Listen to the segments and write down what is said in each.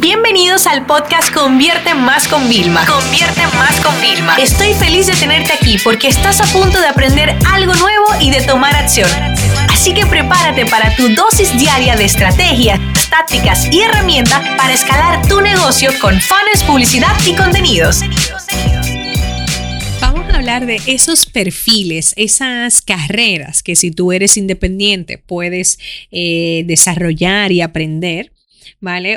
Bienvenidos al podcast Convierte Más con Vilma. Convierte Más con Vilma. Estoy feliz de tenerte aquí porque estás a punto de aprender algo nuevo y de tomar acción. Así que prepárate para tu dosis diaria de estrategias, tácticas y herramientas para escalar tu negocio con fans, publicidad y contenidos. Vamos a hablar de esos perfiles, esas carreras que si tú eres independiente puedes eh, desarrollar y aprender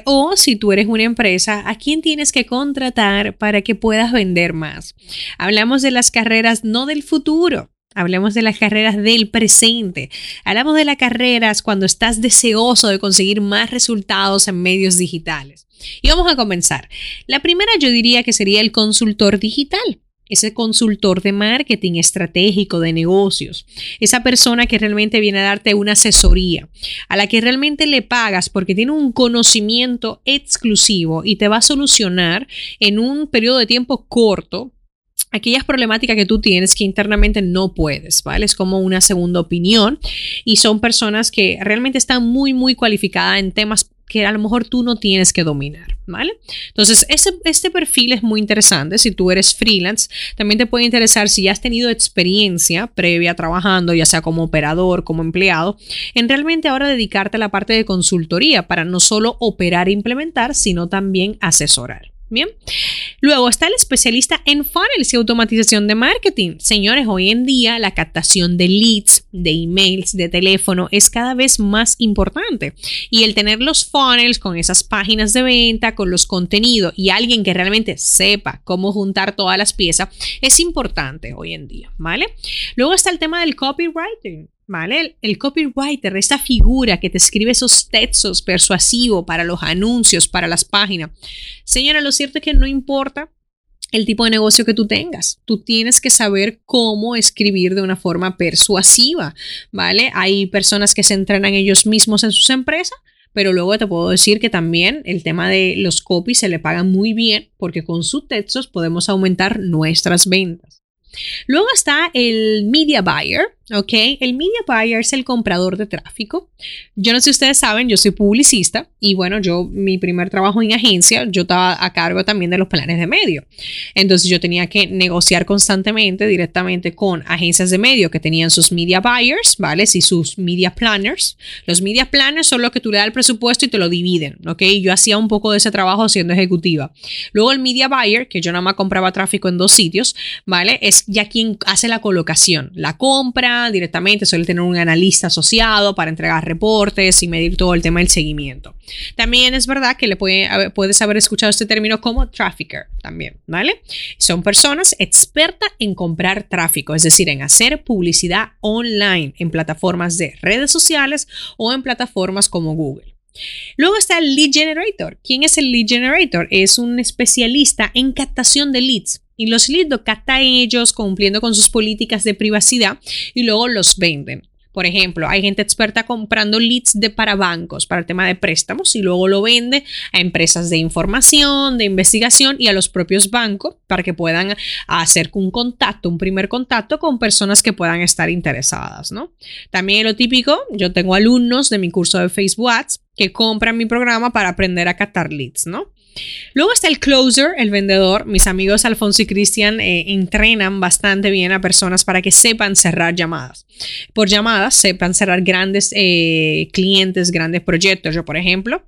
O si tú eres una empresa, ¿a quién tienes que contratar para que puedas vender más? Hablamos de las carreras no del futuro, Hablemos de las carreras del presente. Hablamos de las carreras cuando estás deseoso de conseguir más resultados en medios digitales. Y vamos a comenzar. La primera yo diría que sería el consultor digital ese consultor de marketing estratégico de negocios, esa persona que realmente viene a darte una asesoría, a la que realmente le pagas porque tiene un conocimiento exclusivo y te va a solucionar en un periodo de tiempo corto aquellas problemáticas que tú tienes que internamente no puedes, ¿vale? Es como una segunda opinión y son personas que realmente están muy, muy cualificadas en temas que a lo mejor tú no tienes que dominar, ¿vale? Entonces, este, este perfil es muy interesante. Si tú eres freelance, también te puede interesar si ya has tenido experiencia previa trabajando, ya sea como operador, como empleado, en realmente ahora dedicarte a la parte de consultoría para no solo operar e implementar, sino también asesorar. Bien. Luego está el especialista en funnels y automatización de marketing. Señores, hoy en día la captación de leads, de emails, de teléfono es cada vez más importante. Y el tener los funnels con esas páginas de venta, con los contenidos y alguien que realmente sepa cómo juntar todas las piezas es importante hoy en día, ¿vale? Luego está el tema del copywriting. ¿Vale? El, copywriter, esta figura que te escribe esos textos persuasivos para los anuncios, para las páginas. Señora, lo cierto es que no importa el tipo de negocio que tú tengas. Tú tienes que saber cómo escribir de una forma persuasiva, ¿vale? Hay personas que se entrenan ellos mismos en sus empresas, pero luego te puedo decir que también el tema de los copies se le pagan muy bien porque con sus textos podemos aumentar nuestras ventas. Luego está el media buyer, ¿ok? El media buyer es el comprador de tráfico. Yo no sé si ustedes saben, yo soy publicista y bueno, yo mi primer trabajo en agencia, yo estaba a cargo también de los planes de medio. Entonces yo tenía que negociar constantemente directamente con agencias de medio que tenían sus media buyers, ¿vale? Y sus media planners. Los media planners son los que tú le das el presupuesto y te lo dividen, ¿ok? Yo hacía un poco de ese trabajo siendo ejecutiva. Luego el media buyer, que yo nada más compraba tráfico en dos sitios, ¿vale? Es ya quien hace la colocación, la compra, directamente, suele tener un analista asociado para entregar reportes y medir todo el tema del seguimiento. También es verdad que le puede, puedes haber escuchado este término como trafficker también, ¿vale? Son personas expertas en comprar tráfico, es decir, en hacer publicidad online en plataformas de redes sociales o en plataformas como Google. Luego está el lead generator. ¿Quién es el lead generator? Es un especialista en captación de leads y los leads los captan ellos cumpliendo con sus políticas de privacidad y luego los venden. Por ejemplo, hay gente experta comprando leads de para bancos, para el tema de préstamos, y luego lo vende a empresas de información, de investigación y a los propios bancos para que puedan hacer un contacto, un primer contacto con personas que puedan estar interesadas, ¿no? También lo típico, yo tengo alumnos de mi curso de Facebook Ads que compran mi programa para aprender a captar leads, ¿no? Luego está el closer, el vendedor. Mis amigos Alfonso y Cristian eh, entrenan bastante bien a personas para que sepan cerrar llamadas. Por llamadas, sepan cerrar grandes eh, clientes, grandes proyectos. Yo, por ejemplo,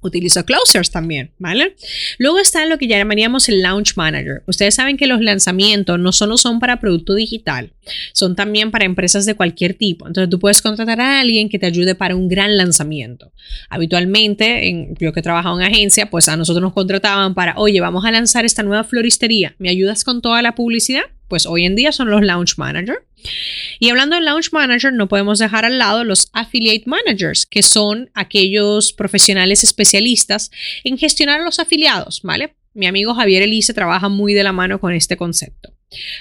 utilizo closers también, ¿vale? Luego está lo que llamaríamos el launch manager. Ustedes saben que los lanzamientos no solo son para producto digital, son también para empresas de cualquier tipo. Entonces tú puedes contratar a alguien que te ayude para un gran lanzamiento. Habitualmente, en, yo que trabajo en agencia, pues a nosotros nos contrataban para, oye, vamos a lanzar esta nueva floristería, ¿me ayudas con toda la publicidad? Pues hoy en día son los launch manager. Y hablando de Launch Manager, no podemos dejar al lado los Affiliate Managers, que son aquellos profesionales especialistas en gestionar los afiliados, ¿vale? Mi amigo Javier Elise trabaja muy de la mano con este concepto.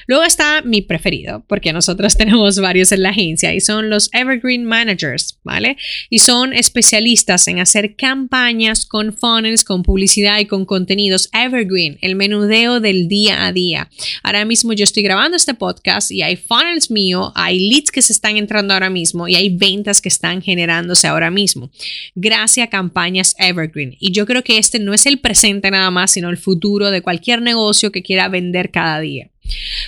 Luego está mi preferido, porque nosotros tenemos varios en la agencia y son los Evergreen Managers, ¿vale? Y son especialistas en hacer campañas con funnels, con publicidad y con contenidos Evergreen, el menudeo del día a día. Ahora mismo yo estoy grabando este podcast y hay funnels mío, hay leads que se están entrando ahora mismo y hay ventas que están generándose ahora mismo, gracias a campañas Evergreen. Y yo creo que este no es el presente nada más, sino el futuro de cualquier negocio que quiera vender cada día.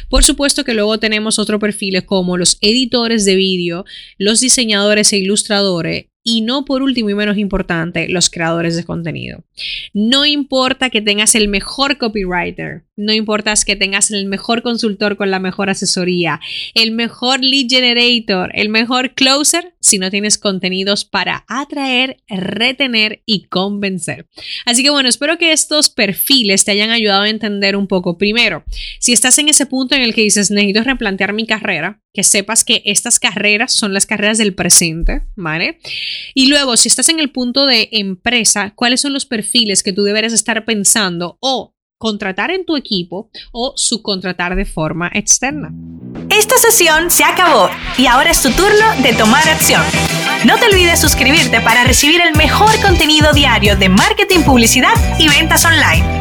Por supuesto que luego tenemos otros perfiles como los editores de vídeo, los diseñadores e ilustradores y no por último y menos importante, los creadores de contenido. No importa que tengas el mejor copywriter, no importa que tengas el mejor consultor con la mejor asesoría, el mejor lead generator, el mejor closer, si no tienes contenidos para atraer, retener y convencer. Así que bueno, espero que estos perfiles te hayan ayudado a entender un poco. Primero, si estás en ese punto en el que dices, necesito replantear mi carrera, que sepas que estas carreras son las carreras del presente, ¿vale? Y luego, si estás en el punto de empresa, ¿cuáles son los perfiles que tú deberes estar pensando o contratar en tu equipo o subcontratar de forma externa? Esta sesión se acabó y ahora es tu turno de tomar acción. No te olvides suscribirte para recibir el mejor contenido diario de marketing, publicidad y ventas online.